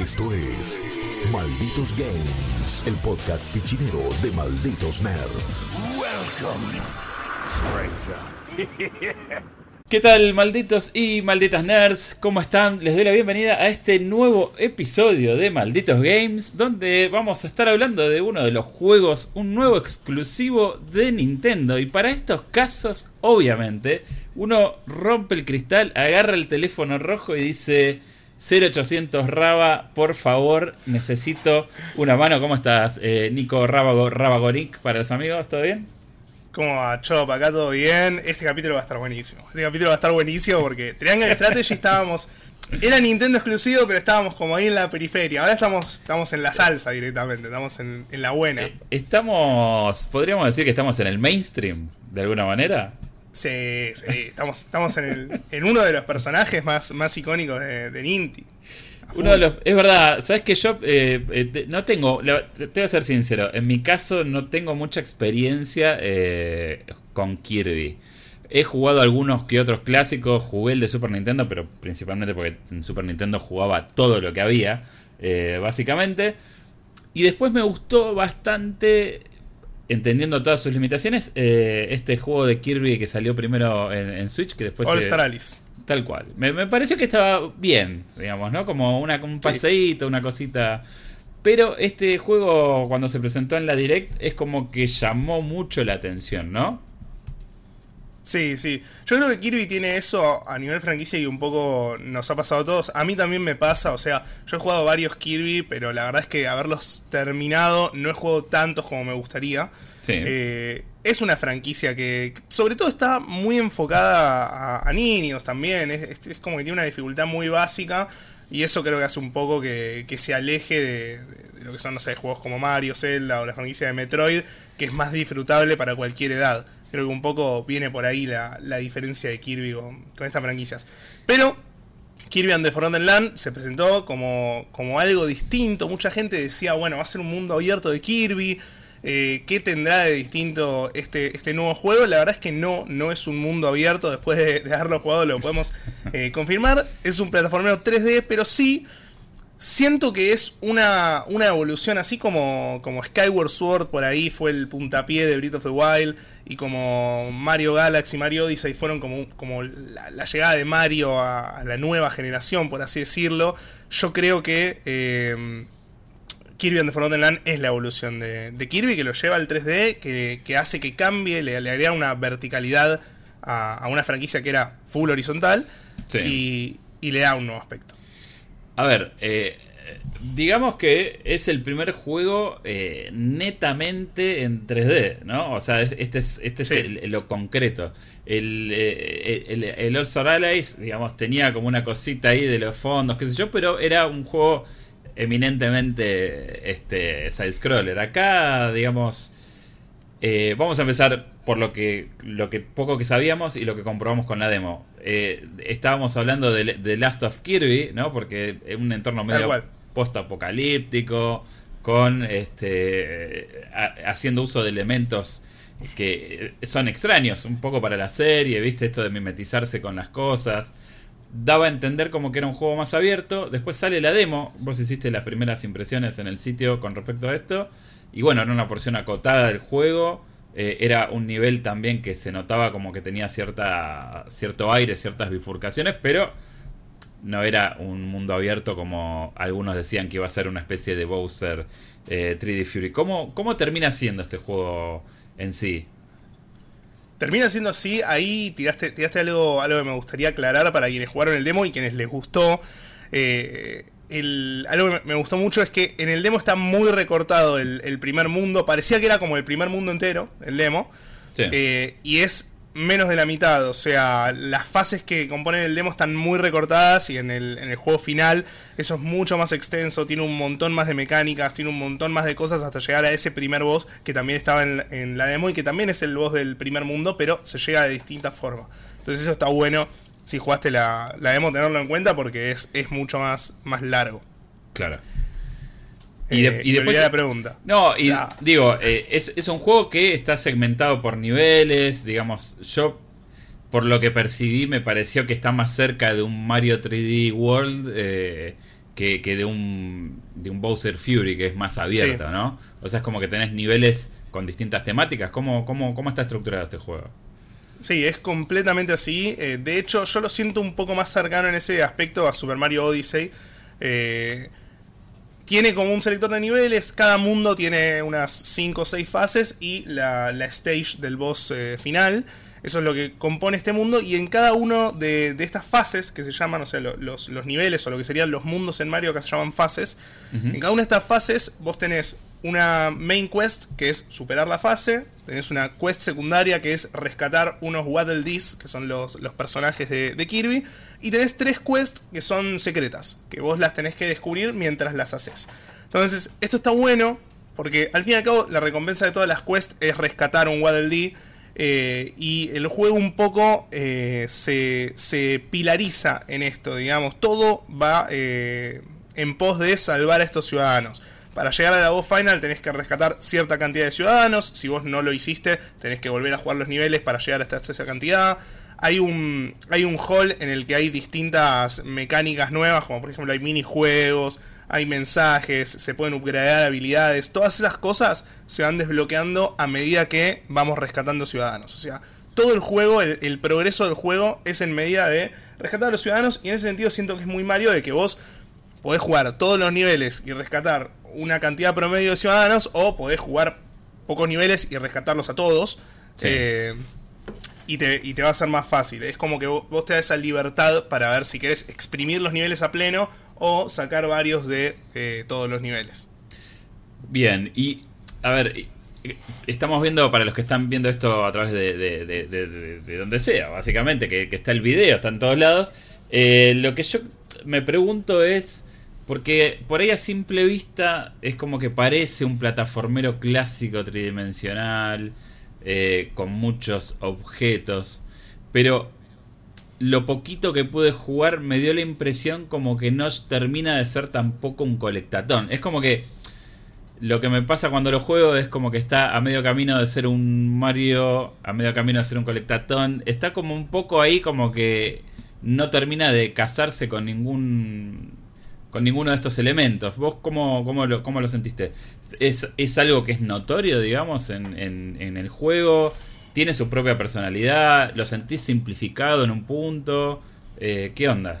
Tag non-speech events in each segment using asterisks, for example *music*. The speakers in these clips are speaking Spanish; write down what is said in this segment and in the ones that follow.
Esto es Malditos Games, el podcast fichinero de Malditos Nerds. Welcome, ¿Qué tal, malditos y malditas nerds? ¿Cómo están? Les doy la bienvenida a este nuevo episodio de Malditos Games, donde vamos a estar hablando de uno de los juegos, un nuevo exclusivo de Nintendo. Y para estos casos, obviamente, uno rompe el cristal, agarra el teléfono rojo y dice... 0800 Raba, por favor, necesito una mano. ¿Cómo estás, eh, Nico Rabago, Rabagonic, para los amigos? ¿Todo bien? ¿Cómo va, Chop? Acá todo bien. Este capítulo va a estar buenísimo. Este capítulo va a estar buenísimo porque Triangle Strategy estábamos. Era Nintendo exclusivo, pero estábamos como ahí en la periferia. Ahora estamos, estamos en la salsa directamente, estamos en, en la buena. Eh, estamos. Podríamos decir que estamos en el mainstream, de alguna manera. Sí, sí, estamos, estamos en, el, en uno de los personajes más, más icónicos de, de Ninty. Uno de los, es verdad, sabes que yo eh, eh, no tengo, te voy a ser sincero, en mi caso no tengo mucha experiencia eh, con Kirby. He jugado algunos que otros clásicos, jugué el de Super Nintendo, pero principalmente porque en Super Nintendo jugaba todo lo que había, básicamente. Y después me gustó bastante entendiendo todas sus limitaciones, eh, este juego de Kirby que salió primero en, Switch, que después... All Star Alice. Tal cual. Me, pareció que estaba bien, digamos, ¿no? Como una, un paseíto, una cosita... Pero este juego, cuando se presentó en la Direct, es como que llamó mucho la atención, ¿no? Sí, sí. Yo creo que Kirby tiene eso a nivel franquicia y un poco nos ha pasado a todos. A mí también me pasa, o sea, yo he jugado varios Kirby, pero la verdad es que haberlos terminado no he jugado tantos como me gustaría. Eh, es una franquicia que sobre todo está muy enfocada a, niños también. Es, como que tiene una dificultad muy básica y eso creo que hace un poco que, se aleje de, de, lo que son, no sé, juegos como Mario, Zelda o la franquicia de Metroid, que es más disfrutable para cualquier edad. Creo que un poco viene por ahí la, diferencia de Kirby con, estas franquicias. Pero Kirby and the Forgotten Land se presentó como, como algo distinto. Mucha gente decía, bueno, va a ser un mundo abierto de Kirby. Eh, ¿Qué tendrá de distinto este, este nuevo juego? La verdad es que no, no es un mundo abierto. Después de, haberlo jugado lo podemos eh, confirmar. Es un plataformero 3D, pero sí Siento que es una, una evolución así como, como Skyward Sword por ahí fue el puntapié de Breath of the Wild y como Mario Galaxy y Mario Odyssey fueron como, como la, llegada de Mario a, la nueva generación, por así decirlo. Yo creo que eh, Kirby and the Forgotten Land es la evolución de, Kirby que lo lleva al 3D, que, hace que cambie, le, agrega una verticalidad a, una franquicia que era full horizontal y, y le da un nuevo aspecto. A ver, eh, digamos que es el primer juego eh, netamente en 3D, ¿no? O sea, este es, este es lo concreto. El, eh, el, el, All Allies, digamos, tenía como una cosita ahí de los fondos, qué sé yo, pero era un juego eminentemente este, side-scroller. Acá, digamos, vamos a empezar por lo que, lo que poco que sabíamos y lo que comprobamos con la demo. Eh, estábamos hablando de, Last of Kirby, ¿no? Porque es un entorno medio post-apocalíptico, con este haciendo uso de elementos que son extraños un poco para la serie, ¿viste? Esto de mimetizarse con las cosas. Daba a entender como que era un juego más abierto. Después sale la demo. Vos hiciste las primeras impresiones en el sitio con respecto a esto. Y bueno, era una porción acotada del juego eh, era un nivel también que se notaba como que tenía cierta, cierto aire, ciertas bifurcaciones, pero no era un mundo abierto como algunos decían que iba a ser una especie de Bowser 3D eh, Fury. ¿Cómo, ¿Cómo termina siendo este juego en sí? Termina siendo así, ahí tiraste, tiraste algo, algo que me gustaría aclarar para quienes jugaron el demo y quienes les gustó. Eh, algo que me gustó mucho es que en el demo está muy recortado el, primer mundo. Parecía que era como el primer mundo entero, el demo. Eh, y es menos de la mitad. O sea, las fases que componen el demo están muy recortadas y en el, en el juego final eso es mucho más extenso. Tiene un montón más de mecánicas, tiene un montón más de cosas hasta llegar a ese primer boss que también estaba en, en la demo y que también es el boss del primer mundo, pero se llega de distintas formas. Entonces eso está bueno si jugaste la, la demo, tenerlo en cuenta porque es, es mucho más, más largo. Claro. Y, eh, después la pregunta. No, y digo, eh, es, es, un juego que está segmentado por niveles, digamos, yo por lo que percibí me pareció que está más cerca de un Mario 3D World eh, que, de un de un Bowser Fury que es más abierto, ¿no? O sea, es como que tenés niveles con distintas temáticas. ¿Cómo, cómo, cómo está estructurado este juego? Sí, es completamente así. Eh, de hecho, yo lo siento un poco más cercano en ese aspecto a Super Mario Odyssey. Eh, tiene como un selector de niveles, cada mundo tiene unas 5 o 6 fases y la, stage del boss eh, final. Eso es lo que compone este mundo. Y en cada uno de, estas fases, que se llaman, o sea, los, niveles o lo que serían los mundos en Mario, que se llaman fases, en cada una de estas fases vos tenés una main quest que es superar la fase. Tenés una quest secundaria que es rescatar unos Waddle Dees, que son los, personajes de, de, Kirby. Y tenés tres quests que son secretas, que vos las tenés que descubrir mientras las haces. Entonces, esto está bueno, porque al fin y al cabo la recompensa de todas las quests es rescatar un Waddle Dee eh, y el juego un poco eh, se, pilariza en esto, digamos. Todo va eh, en pos de salvar a estos ciudadanos. Para llegar a la voz final tenés que rescatar cierta cantidad de ciudadanos. Si vos no lo hiciste, tenés que volver a jugar los niveles para llegar hasta esa cantidad. Hay un, hay un hall en el que hay distintas mecánicas nuevas, como por ejemplo hay minijuegos, hay mensajes, se pueden upgradear habilidades, todas esas cosas se van desbloqueando a medida que vamos rescatando ciudadanos. O sea, todo el juego, el, progreso del juego es en medida de rescatar a los ciudadanos y en ese sentido siento que es muy Mario de que vos podés jugar todos los niveles y rescatar una cantidad promedio de ciudadanos o podés jugar pocos niveles y rescatarlos a todos. Eh, y, te, y, te, va a ser más fácil. Es como que vos te das esa libertad para ver si querés exprimir los niveles a pleno o sacar varios de eh, todos los niveles. Bien, y a ver, estamos viendo, para los que están viendo esto a través de, donde sea, básicamente, que, está el video, está en todos lados, eh, lo que yo me pregunto es, porque por ahí a simple vista es como que parece un plataformero clásico tridimensional, eh, con muchos objetos, pero lo poquito que pude jugar me dio la impresión como que no termina de ser tampoco un colectatón. Es como que lo que me pasa cuando lo juego es como que está a medio camino de ser un Mario, a medio camino de ser un colectatón. Está como un poco ahí como que no termina de casarse con ningún con ninguno de estos elementos. ¿Vos cómo, cómo, lo, cómo lo sentiste? ¿Es, ¿Es, algo que es notorio, digamos, en, en, en el juego? Tiene su propia personalidad, lo sentís simplificado en un punto, eh, ¿qué onda?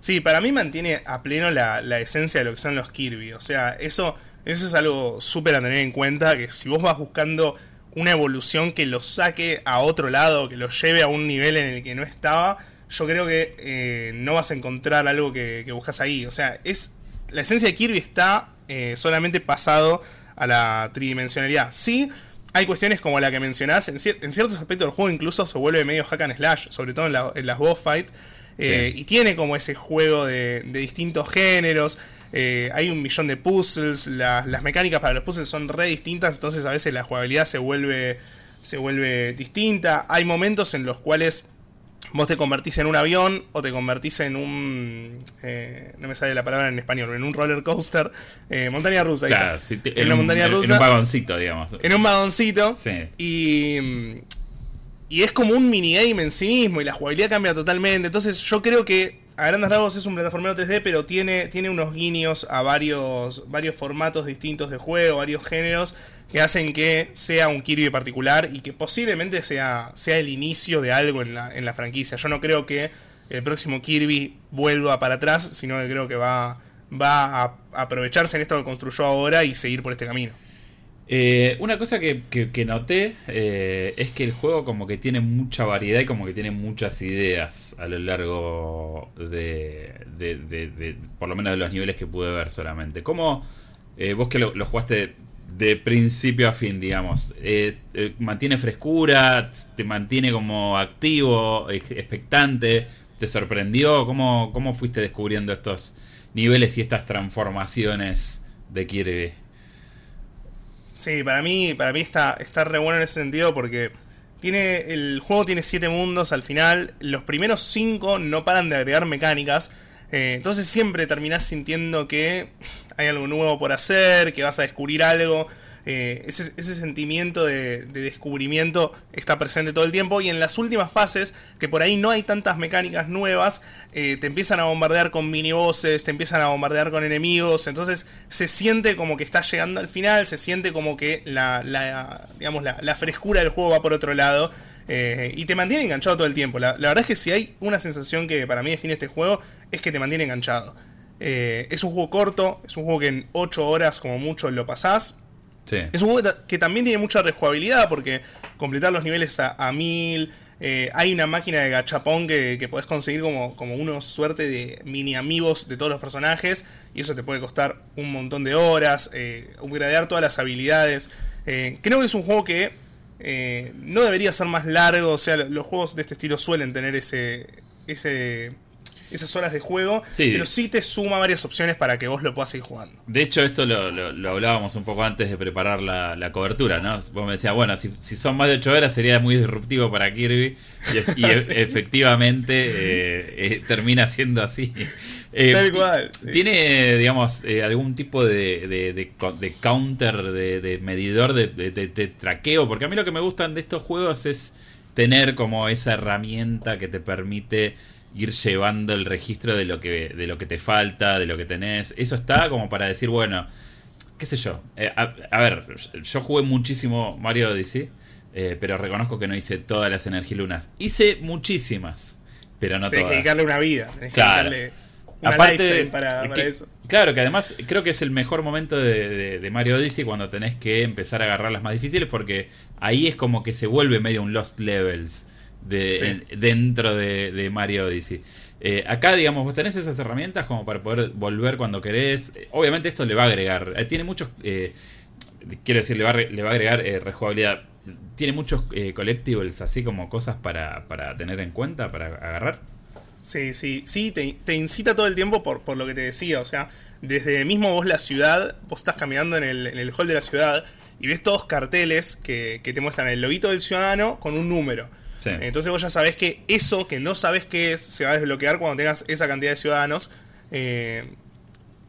Sí, para mí mantiene a pleno la, esencia de lo que son los Kirby, o sea, eso, eso es algo súper a tener en cuenta, que si vos vas buscando una evolución que lo saque a otro lado, que lo lleve a un nivel en el que no estaba, yo creo que eh, no vas a encontrar algo que, buscas ahí. O sea, es la esencia de Kirby está eh, solamente pasado a la tridimensionalidad. Sí, hay cuestiones como la que mencionás, en, ciertos aspectos del juego incluso se vuelve medio hack and slash, sobre todo en, las boss fights, eh, y tiene como ese juego de, distintos géneros. Eh, hay un millón de puzzles, las mecánicas para los puzzles son re distintas, entonces a veces la jugabilidad se vuelve, se vuelve distinta. Hay momentos en los cuales vos te convertís en un avión o te convertís en un. Eh, no me sale la palabra en español, en un roller coaster. Eh, montaña rusa. Claro, en una montaña rusa. En un vagoncito, digamos. En un vagoncito. Sí. Y. Y es como un minigame en sí mismo y la jugabilidad cambia totalmente. Entonces yo creo que a grandes rasgos es un plataformero 3D, pero tiene, tiene unos guiños a varios, varios formatos distintos de juego, varios géneros que hacen que sea un Kirby particular y que posiblemente sea, sea el inicio de algo en la, en la franquicia. Yo no creo que el próximo Kirby vuelva para atrás, sino que creo que va, va a aprovecharse en esto que construyó ahora y seguir por este camino. Eh, una cosa que, noté eh, es que el juego como que tiene mucha variedad y como que tiene muchas ideas a lo largo de, de, por lo menos de los niveles que pude ver solamente. ¿Cómo eh, vos que lo, jugaste de principio a fin, digamos. Eh, eh, mantiene frescura, te mantiene como activo, expectante, te sorprendió. ¿Cómo, ¿Cómo fuiste descubriendo estos niveles y estas transformaciones de Kirby? Sí, para mí, para mí está, está re bueno en ese sentido porque tiene, el juego tiene siete mundos al final. Los primeros cinco no paran de agregar mecánicas. Eh, entonces siempre terminás sintiendo que hay algo nuevo por hacer, que vas a descubrir algo. eh, ese, ese, sentimiento de, descubrimiento está presente todo el tiempo. Y en las últimas fases, que por ahí no hay tantas mecánicas nuevas, eh, te empiezan a bombardear con minibosses, te empiezan a bombardear con enemigos. Entonces se siente como que estás llegando al final, se siente como que la, digamos, la, frescura del juego va por otro lado. Y te mantiene enganchado todo el tiempo. La, verdad es que si hay una sensación que para mí define este juego, es que te mantiene enganchado. es un juego corto, es un juego que en 8 horas como mucho lo pasás. Es un juego que, también tiene mucha rejugabilidad porque completar los niveles a, a mil. Eh, hay una máquina de gachapón que, que podés conseguir como, como una suerte de mini amigos de todos los personajes. Y eso te puede costar un montón de horas. Eh, upgradear todas las habilidades. Eh, creo que es un juego que eh, no debería ser más largo. O sea, los juegos de este estilo suelen tener ese. ese esas horas de juego, pero sí te suma varias opciones para que vos lo puedas ir jugando. De hecho, esto lo, hablábamos un poco antes de preparar la, cobertura, ¿no? Vos me decías, bueno, si, son más de 8 horas sería muy disruptivo para Kirby, y, *laughs* efectivamente eh, eh, termina siendo así. Eh, Tal cual. ¿Tiene, digamos, algún tipo de, de, counter, de, medidor de traqueo? Porque a mí lo que me gustan de estos juegos es tener como esa herramienta que te permite ir llevando el registro de lo que de lo que te falta, de lo que tenés. Eso está como para decir, bueno, qué sé yo. Eh, a, ver, yo jugué muchísimo Mario Odyssey, eh, pero reconozco que no hice todas las energilunas. Hice muchísimas, pero no tenés todas. que dedicarle una vida, tenés claro. que darle una Aparte, para, eso. Claro, que además creo que es el mejor momento de, Mario Odyssey cuando tenés que empezar a agarrar las más difíciles porque ahí es como que se vuelve medio un Lost Levels de, dentro de, Mario Odyssey. Eh, acá, digamos, vos tenés esas herramientas como para poder volver cuando querés. Obviamente esto le va a agregar, eh, tiene muchos, eh, quiero decir, le va, le va a agregar rejugabilidad. Tiene muchos collectibles, así como cosas para, para tener en cuenta, para agarrar. Sí, sí, sí, te, incita todo el tiempo por, por, lo que te decía, o sea, desde mismo vos la ciudad, vos estás caminando en el, en el hall de la ciudad y ves todos carteles que, que te muestran el lobito del ciudadano con un número. Entonces vos ya sabés que eso que no sabés qué es se va a desbloquear cuando tengas esa cantidad de ciudadanos. Eh,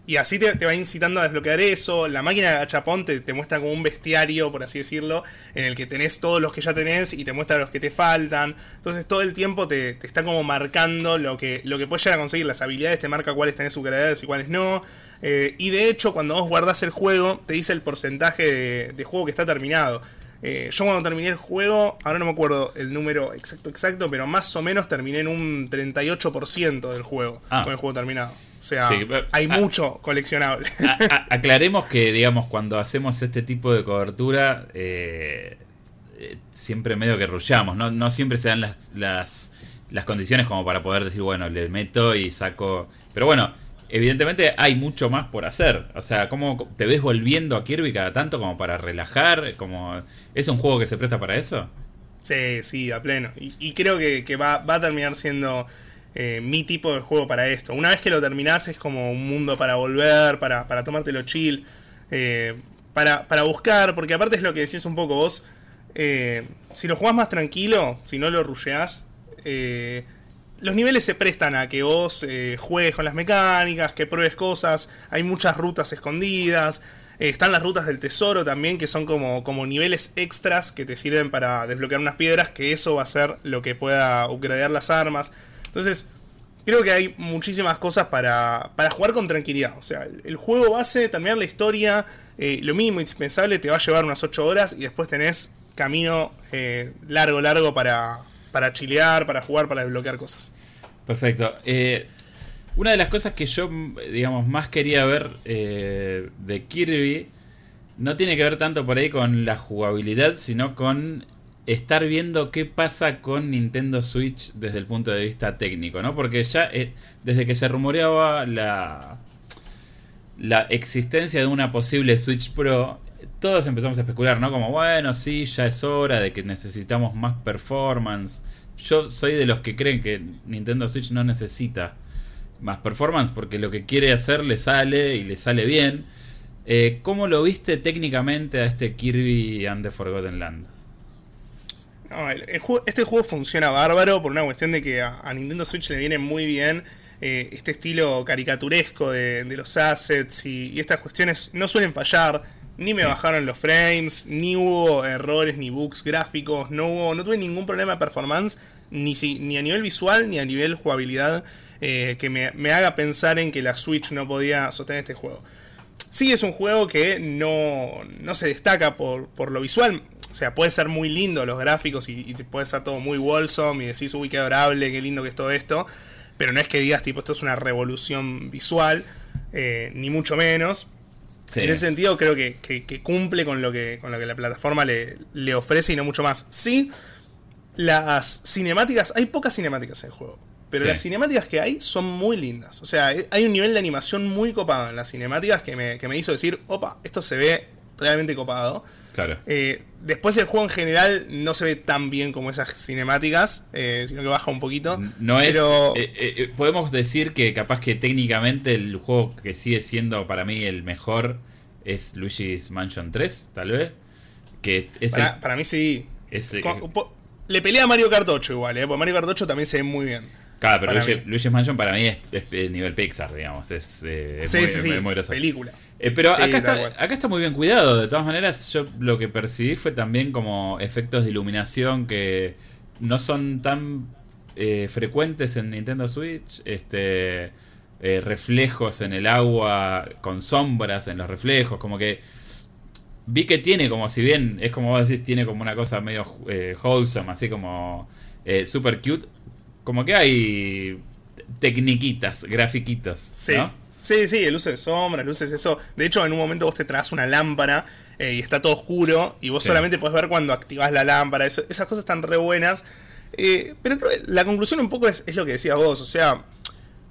y así te, va incitando a desbloquear eso. La máquina de gachapón te, muestra como un bestiario, por así decirlo, en el que tenés todos los que ya tenés y te muestra los que te faltan. Entonces todo el tiempo te, está como marcando lo que, lo que puedes llegar a conseguir. Las habilidades te marca cuáles tenés upgradeadas y cuáles no. Eh, y de hecho, cuando vos guardás el juego, te dice el porcentaje de juego que está terminado. Eh, yo cuando terminé el juego, ahora no me acuerdo el número exacto, exacto, pero más o menos terminé en un 38% del juego, ah. con el juego terminado. O sea, hay ah. mucho coleccionable. *laughs* aclaremos que, digamos, cuando hacemos este tipo de cobertura, eh, eh, siempre medio que rullamos, ¿no? no siempre se dan las, las, las condiciones como para poder decir, bueno, le meto y saco... Pero bueno, evidentemente hay mucho más por hacer. O sea, ¿cómo te ves volviendo a Kirby cada tanto como para relajar? Como, ¿Es un juego que se presta para eso? Sí, sí, a pleno. Y, creo que, va, a terminar siendo eh, mi tipo de juego para esto. Una vez que lo terminás es como un mundo para volver, para, para tomártelo chill, eh, para, para buscar, porque aparte es lo que decís un poco vos. Eh, si lo jugás más tranquilo, si no lo rusheás, eh, los niveles se prestan a que vos eh, juegues con las mecánicas, que pruebes cosas, hay muchas rutas escondidas, eh, están las rutas del tesoro también, que son como, como niveles extras que te sirven para desbloquear unas piedras, que eso va a ser lo que pueda upgradear las armas. Entonces, creo que hay muchísimas cosas para, para jugar con tranquilidad. O sea, el, juego base, terminar la historia, eh, lo mínimo indispensable te va a llevar unas 8 horas y después tenés camino largo, largo para, para chilear, para jugar, para desbloquear cosas. Perfecto. Eh, una de las cosas que yo, digamos, más quería ver eh, de Kirby no tiene que ver tanto por ahí con la jugabilidad, sino con estar viendo qué pasa con Nintendo Switch desde el punto de vista técnico, ¿no? Porque ya eh, desde que se rumoreaba la, la existencia de una posible Switch Pro, todos empezamos a especular, ¿no? Como, bueno, sí, ya es hora de que necesitamos más performance. Yo soy de los que creen que Nintendo Switch no necesita más performance porque lo que quiere hacer le sale y le sale bien. Eh, ¿Cómo lo viste técnicamente a este Kirby and the Forgotten Land? este juego funciona bárbaro por una cuestión de que a, Nintendo Switch le viene muy bien eh, este estilo caricaturesco de, los assets y, estas cuestiones no suelen fallar Ni me Sí. bajaron los frames, ni hubo errores ni bugs gráficos, no hubo, no tuve ningún problema de performance, ni, si- ni a nivel visual ni a nivel jugabilidad eh, que me, me haga pensar en que la Switch no podía sostener este juego. Sí es un juego que no, no se destaca por, por lo visual. O sea, puede ser muy lindo los gráficos y, y puede ser todo muy wholesome y decís, uy, qué adorable, qué lindo que es todo esto. Pero no es que digas, tipo, esto es una revolución visual, eh, ni mucho menos. Sí. En ese sentido creo que, que- que cumple con lo que, con lo que la plataforma le, le ofrece y no mucho más. Sí, las cinemáticas, hay pocas cinemáticas en el juego, pero Sí. las cinemáticas que hay son muy lindas. O sea, hay un nivel de animación muy copado en las cinemáticas que me, que me hizo decir, opa, esto se ve realmente copado. Claro. Eh, después el juego en general no se ve tan bien como esas cinemáticas, eh, sino que baja un poquito. No es. pero- eh, eh, eh, podemos decir que capaz que técnicamente el juego que sigue siendo para mí el mejor es Luigi's Mansion 3, tal vez. Que es el- para, para mí sí. es, le pelea a Mario Kart 8 igual, eh, porque Mario Kart 8 también se ve muy bien. Claro, pero Luigi-. Luigi's Mansion para mí es, nivel Pixar, digamos. Es, eh, es sí, muy, sí, sí, muy película. Eh, pero Sí, acá, está, cual. acá está muy bien cuidado. De todas maneras, yo lo que percibí fue también como efectos de iluminación que no son tan eh, frecuentes en Nintendo Switch. Este reflejos en el agua con sombras en los reflejos. Como que vi que tiene como, si bien es como vos decís, tiene como una cosa medio eh, wholesome, así como eh, super cute. Como que hay tecniquitas, grafiquitos. Sí. ¿no? Sí, sí, luces de sombras, luces eso. De hecho, en un momento vos te traes una lámpara eh, y está todo oscuro y vos Sí. solamente podés ver cuando activás la lámpara. Eso- esas cosas están re buenas. Eh, pero creo que la conclusión un poco es, es lo que decías vos. O sea,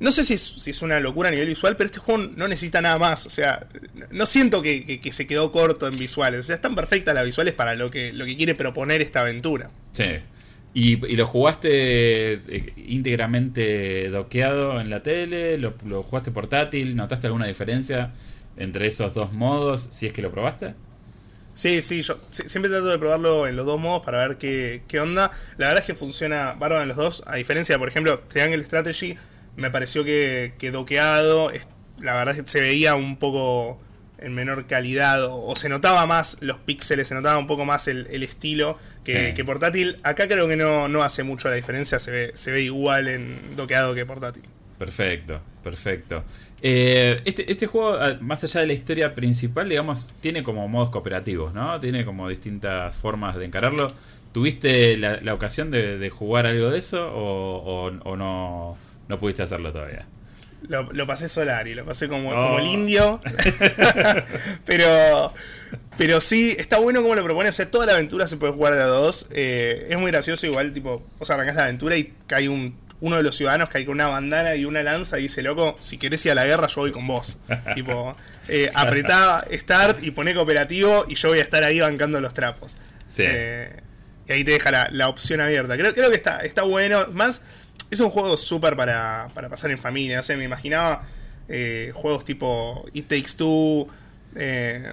no sé si es, si es una locura a nivel visual, pero este juego no necesita nada más. O sea, no siento que, que- que se quedó corto en visuales. O sea, están perfectas las visuales para lo que, lo que quiere proponer esta aventura. Sí. ¿Y, lo jugaste eh, íntegramente doqueado en la tele? ¿Lo, jugaste portátil? ¿Notaste alguna diferencia entre esos dos modos? Si es que lo probaste. Sí, sí, yo si- siempre trato de probarlo en los dos modos para ver qué, qué onda. La verdad es que funciona bárbaro en los dos. A diferencia, por ejemplo, Triangle Strategy, me pareció que, que doqueado, la verdad es que se veía un poco en menor calidad o, o se notaba más los píxeles, se notaba un poco más el, el estilo que, Sí. que portátil. Acá creo que no, no hace mucho la diferencia, se ve, se ve igual en doqueado que portátil. Perfecto, perfecto. Eh, este, este juego, ah, más allá de la historia principal, digamos, tiene como modos cooperativos, ¿no? Tiene como distintas formas de encararlo. ¿Tuviste la, la ocasión de, de jugar algo de eso o, o- o no, no pudiste hacerlo todavía? Lo, lo pasé Solari, lo pasé como, Oh. como el indio. *laughs* *laughs* pero pero sí, está bueno como lo propone. O sea, toda la aventura se puede jugar de a dos. Eh, es muy gracioso, igual, tipo, vos arrancás la aventura y cae un, uno de los ciudadanos cae con una bandana y una lanza y dice, loco, si querés ir a la guerra, yo voy con vos. *laughs* tipo, eh, apretá Start y poné cooperativo y yo voy a estar ahí bancando los trapos. Sí. Eh, y ahí te deja la, la opción abierta. Creo, creo que está, está bueno. Más, es un juego súper para, para pasar en familia. No sé, me imaginaba eh, juegos tipo It Takes Two, eh,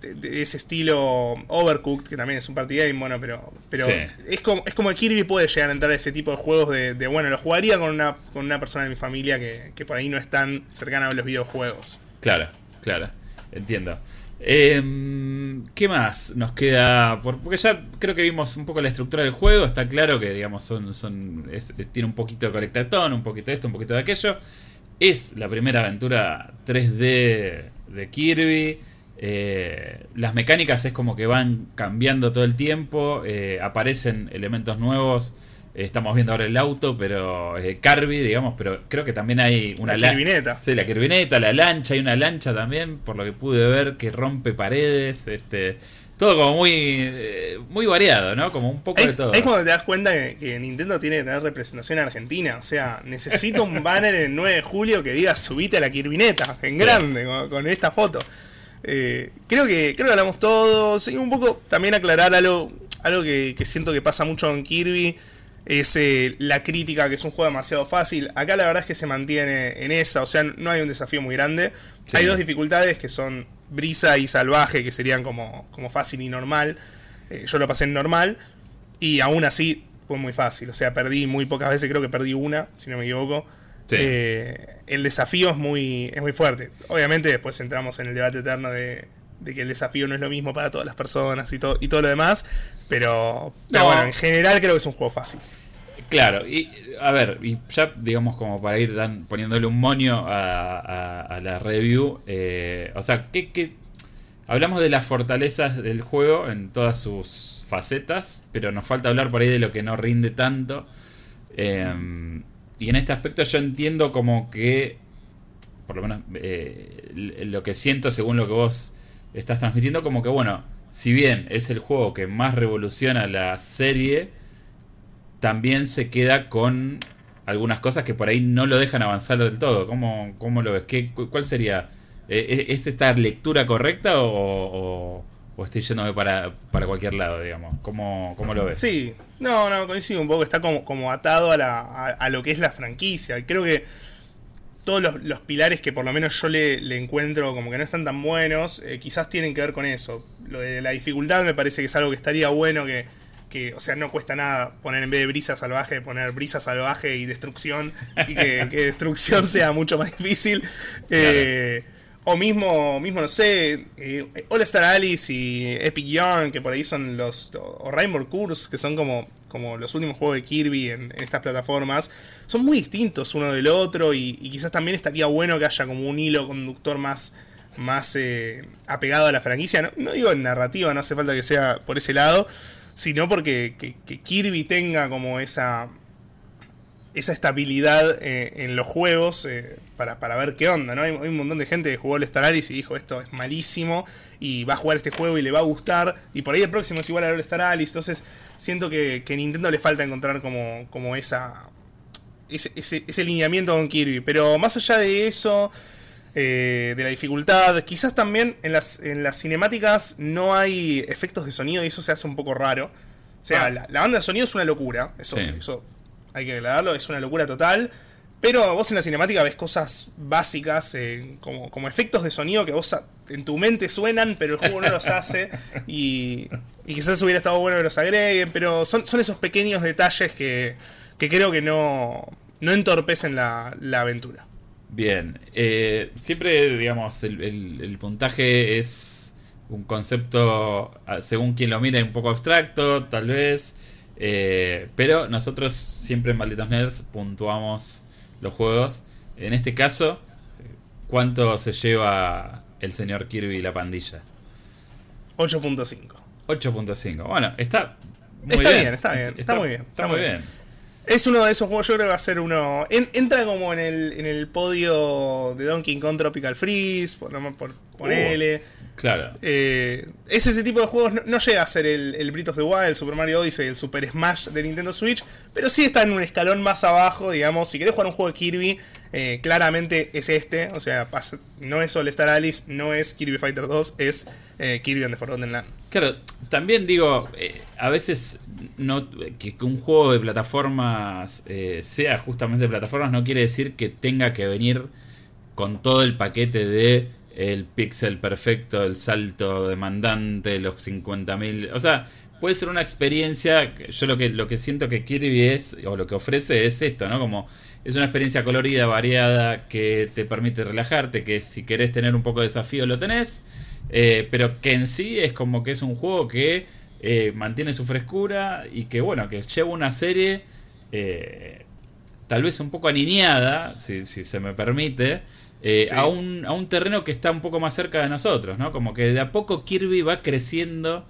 de, de ese estilo Overcooked, que también es un party game, bueno, pero, pero Sí. es, como, es como Kirby puede llegar a entrar a ese tipo de juegos de, de, bueno, lo jugaría con una, con una persona de mi familia que, que por ahí no es tan cercana a los videojuegos. Claro, claro, entiendo. Em, ¿Qué más nos queda? Por- porque ya creo que vimos un poco la estructura del juego. Está claro que, digamos, son, tiene un poquito de colectatón, un poquito de esto, un poquito de aquello. Es la primera aventura 3D de Kirby. Eh, las mecánicas es como que van cambiando todo el tiempo. eh, aparecen elementos nuevos. Estamos viendo ahora el auto, pero eh, Kirby, digamos, pero creo que también hay una La la- Kirvineta. Sí, la Kirvineta, la lancha, hay una lancha también, por lo que pude ver, que rompe paredes, este, todo como muy, eh, muy variado, ¿no? Como un poco de todo. es cuando te das cuenta que, que Nintendo tiene que tener representación en Argentina. O sea, necesito un banner el 9 de julio que diga subite a la Kirvineta, en Sí. grande, con, con esta foto. Eh, creo que creo que hablamos todos. Y un poco también aclarar algo, algo que, que siento que pasa mucho en Kirby. Es eh, la crítica que es un juego demasiado fácil. Acá la verdad es que se mantiene en esa. O sea, no hay un desafío muy grande. Sí. Hay dos dificultades que son brisa y salvaje, que serían como, como fácil y normal. Eh, yo lo pasé en normal. Y aún así fue muy fácil. O sea, perdí muy pocas veces, creo que perdí una, si no me equivoco. Sí. Eh, el desafío es muy, es muy fuerte. Obviamente después entramos en el debate eterno de, de que el desafío no es lo mismo para todas las personas y todo, y todo lo demás. Pero, bueno, en general creo que es un juego fácil. Claro, y a ver, y ya digamos como para ir dan, poniéndole un moño a, la review, eh, o sea, ¿qué, hablamos de las fortalezas del juego en todas sus facetas, pero nos falta hablar por ahí de lo que no rinde tanto. Eh, y en este aspecto yo entiendo como que, por lo menos eh, lo que siento según lo que vos estás transmitiendo, como que bueno, si bien es el juego que más revoluciona la serie, también se queda con algunas cosas que por ahí no lo dejan avanzar del todo. ¿Cómo, cómo lo ves? ¿Qué, ¿Cuál sería? Eh, ¿Es esta lectura correcta o, o estoy yéndome para, para cualquier lado, digamos? ¿Cómo, ¿Cómo, lo ves? Sí, no, no, coincido un poco, está como, como atado a, lo que es la franquicia. Creo que todos los, pilares que por lo menos yo le, encuentro como que no están tan buenos, eh, quizás tienen que ver con eso. Lo de la dificultad me parece que es algo que estaría bueno que, que, o sea, no cuesta nada poner en vez de brisa salvaje, poner brisa salvaje y destrucción, y que, *laughs* destrucción sea mucho más difícil. Eh, o mismo, mismo no sé, eh, All Star Alice y Epic Yarn, que por ahí son los. O Rainbow Curse, que son como, como los últimos juegos de Kirby en, estas plataformas. Son muy distintos uno del otro y, quizás también estaría bueno que haya como un hilo conductor más, más eh, apegado a la franquicia. No, digo en narrativa, no hace falta que sea por ese lado, sino porque que Kirby tenga como esa esa estabilidad eh, en los juegos eh, para, ver qué onda, ¿no? Hay, un montón de gente que jugó el Star Alice y dijo esto es malísimo y va a jugar este juego y le va a gustar y por ahí el próximo es igual al Star Alice, entonces siento que, que a Nintendo le falta encontrar como, como esa ese, ese, lineamiento con Kirby, pero más allá de eso... Eh, de la dificultad. Quizás también en las, en las cinemáticas no hay efectos de sonido y eso se hace un poco raro. O sea, ah. la, banda de sonido es una locura. Eso, eso hay que aclararlo, es una locura total. Pero vos en la cinemática ves cosas básicas, eh, como, como, efectos de sonido que vos en tu mente suenan, pero el juego no los hace. Y, y quizás hubiera estado bueno que los agreguen, pero son, son esos pequeños detalles que, que creo que no, no entorpecen la, la aventura. Bien, eh, siempre, digamos, el, el, puntaje es un concepto, ah, según quien lo mire, un poco abstracto, tal vez. Eh, pero nosotros siempre en Malditos Nerds puntuamos los juegos. En este caso, ¿cuánto se lleva el señor Kirby y la pandilla? 8.5. 8.5. Bueno, está muy está bien. Está bien, está, muy bien. Está, muy bien. Es uno de esos juegos, yo creo que va a ser uno. entra como en el, en el podio de Donkey Kong Tropical Freeze, por, por ponele. Uh. Claro. Eh, es ese tipo de juegos, no, llega a ser el, el, Breath of the Wild, el Super Mario Odyssey, el Super Smash de Nintendo Switch, pero sí está en un escalón más abajo, digamos. Si querés jugar un juego de Kirby, eh, claramente es este. O sea, no es All Star Alice, no es Kirby Fighter 2, es eh, Kirby and the Forgotten Land. Claro, también digo, a veces no que, un juego de plataformas sea justamente de plataformas no quiere decir que tenga que venir con todo el paquete de el pixel perfecto, el salto demandante, los 50.000. O sea, puede ser una experiencia. Yo lo que, lo que siento que Kirby es, o lo que ofrece es esto, ¿no? Como es una experiencia colorida, variada, que te permite relajarte, que si querés tener un poco de desafío lo tenés, eh, pero que en sí es como que es un juego que eh, mantiene su frescura y que, bueno, que lleva una serie. Eh, tal vez un poco alineada, si, si se me permite, eh, a, un, a un terreno que está un poco más cerca de nosotros, ¿no? Como que de a poco Kirby va creciendo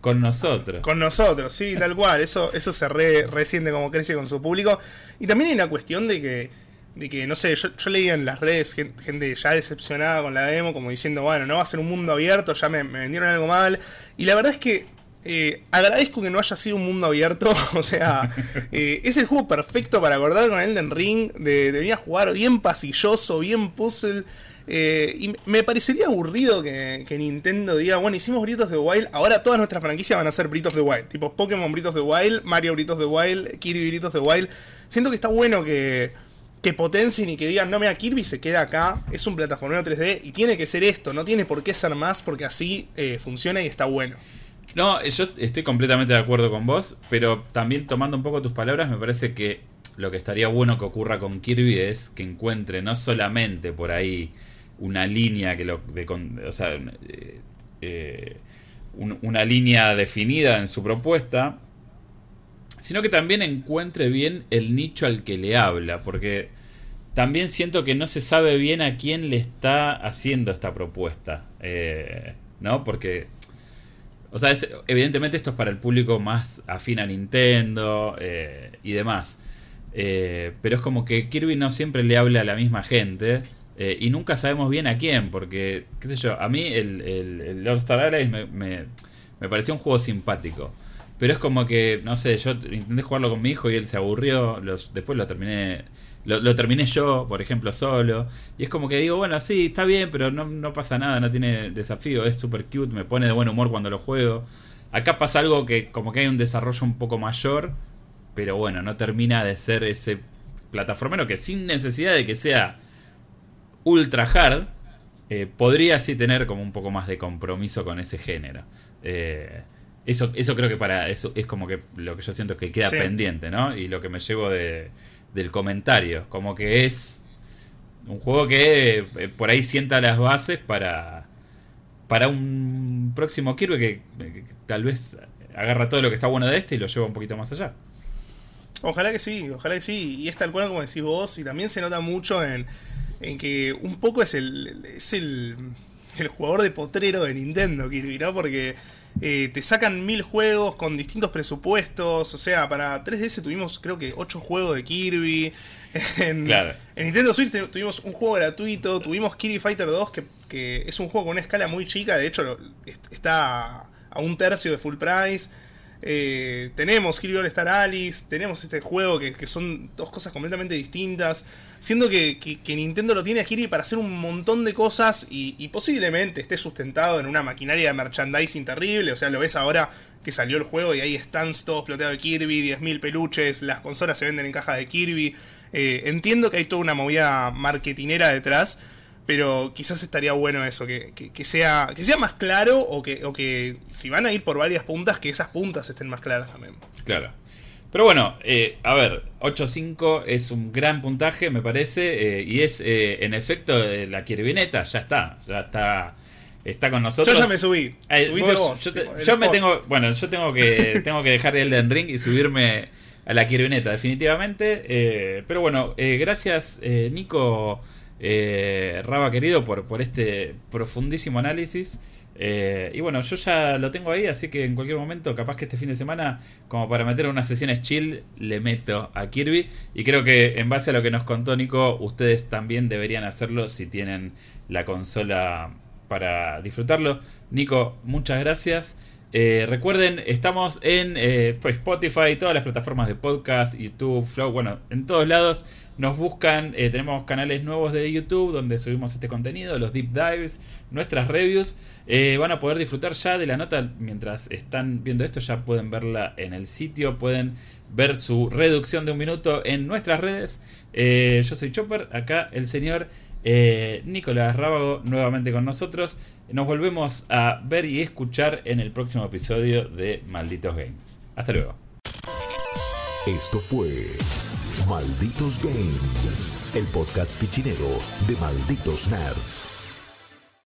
con nosotros. Con nosotros, sí, tal cual. Eso, eso se re, resiente como crece con su público. Y también hay una cuestión de que, de que no sé, yo, yo leía en las redes gente, ya decepcionada con la demo, como diciendo, bueno, no va a ser un mundo abierto, ya me vendieron algo mal. Y la verdad es que eh, agradezco que no haya sido un mundo abierto. *laughs* o sea, eh, es el juego perfecto para acordar con Elden Ring. De, jugar bien pasilloso, bien puzzle. Eh, y me parecería aburrido que, Nintendo diga, bueno, hicimos Breath of the Wild, ahora todas nuestras franquicias van a ser Breath of the Wild. Tipo Pokémon Breath of the Wild, Mario Breath of the Wild, Kirby Breath of the Wild. Siento que está bueno que, potencien y que digan, no, mira, Kirby se queda acá, es un plataformero 3D y tiene que ser esto, no tiene por qué ser más porque así funciona y está bueno. No, yo estoy completamente de acuerdo con vos, pero también tomando un poco tus palabras, me parece que lo que estaría bueno que ocurra con Kirby es que encuentre no solamente por ahí una línea que lo. O sea, eh, eh, una línea definida en su propuesta, sino que también encuentre bien el nicho al que le habla, porque también siento que no se sabe bien a quién le está haciendo esta propuesta, eh, ¿no? Porque, o sea, evidentemente esto es para el público más afín a Nintendo eh, y demás, pero es como que Kirby no siempre le habla a la misma gente. Eh, y nunca sabemos bien a quién, porque, qué sé yo, a mí el, el, Lord Star Allies me, me, pareció un juego simpático. Pero es como que, no sé, yo intenté jugarlo con mi hijo y él se aburrió, los, después lo terminé lo, terminé yo, por ejemplo, solo. Y es como que digo, bueno, sí, está bien, pero no, no pasa nada, no tiene desafío, es super cute, me pone de buen humor cuando lo juego. Acá pasa algo que como que hay un desarrollo un poco mayor, pero bueno, no termina de ser ese plataformero que sin necesidad de que sea ultra hard, eh, podría sí tener como un poco más de compromiso con ese género. Eh, eso, eso creo que para eso es como que lo que yo siento que queda pendiente, ¿no? Y lo que me llevo de, del comentario, como que es un juego que eh, por ahí sienta las bases para para un próximo Kirby que, que, tal vez agarra todo lo que está bueno de este y lo lleva un poquito más allá. Ojalá que sí, ojalá que sí. Y es tal cual como decís vos, y también se nota mucho en, en que un poco es el, es el, el jugador de potrero de Nintendo, Kirby, ¿no? Porque eh, te sacan mil juegos con distintos presupuestos. O sea, para 3DS tuvimos creo que 8 juegos de Kirby. *laughs* En, en Nintendo Switch tuvimos un juego gratuito. Tuvimos Kirby Fighter 2, que, que, es un juego con una escala muy chica. De hecho, está a un tercio de full price. Eh, tenemos Kirby All Star Alice, tenemos este juego que, son dos cosas completamente distintas. Siendo que, Nintendo lo tiene a Kirby para hacer un montón de cosas y, posiblemente esté sustentado en una maquinaria de merchandising terrible. O sea, lo ves ahora que salió el juego y hay stands todos ploteados de Kirby, 10.000 peluches, las consolas se venden en cajas de Kirby. Eh, entiendo que hay toda una movida marketinera detrás pero quizás estaría bueno eso, que, sea, que sea más claro o que, o que si van a ir por varias puntas, que esas puntas estén más claras también. Claro. Pero bueno, eh, a ver, 8.5 es un gran puntaje, me parece, eh, y es eh, en efecto la Kirvineta, ya está, ya está está con nosotros. Yo ya me subí. Yo, me tengo, bueno, yo tengo que *laughs* tengo que dejar el Elden Ring y subirme a la Kirvineta, definitivamente. pero bueno, gracias Nico eh, Raba querido por, por este profundísimo análisis. Eh, y bueno, yo ya lo tengo ahí, así que en cualquier momento, capaz que este fin de semana, como para meter unas sesiones chill, le meto a Kirby. Y creo que en base a lo que nos contó Nico, ustedes también deberían hacerlo si tienen la consola para disfrutarlo. Nico, muchas gracias. Eh, recuerden, estamos en eh, pues, Spotify, todas las plataformas de podcast, YouTube, Flow, bueno, en todos lados. Nos buscan, eh, tenemos canales nuevos de YouTube donde subimos este contenido, los deep dives, nuestras reviews. van a poder disfrutar ya de la nota mientras están viendo esto, ya pueden verla en el sitio, pueden ver su reducción de un minuto en nuestras redes. yo soy Chopper, acá el señor Nicolás Rábago nuevamente con nosotros. Nos volvemos a ver y escuchar en el próximo episodio de Malditos Games. Hasta luego. Esto fue Malditos Games, el podcast fichinero de Malditos Nerds.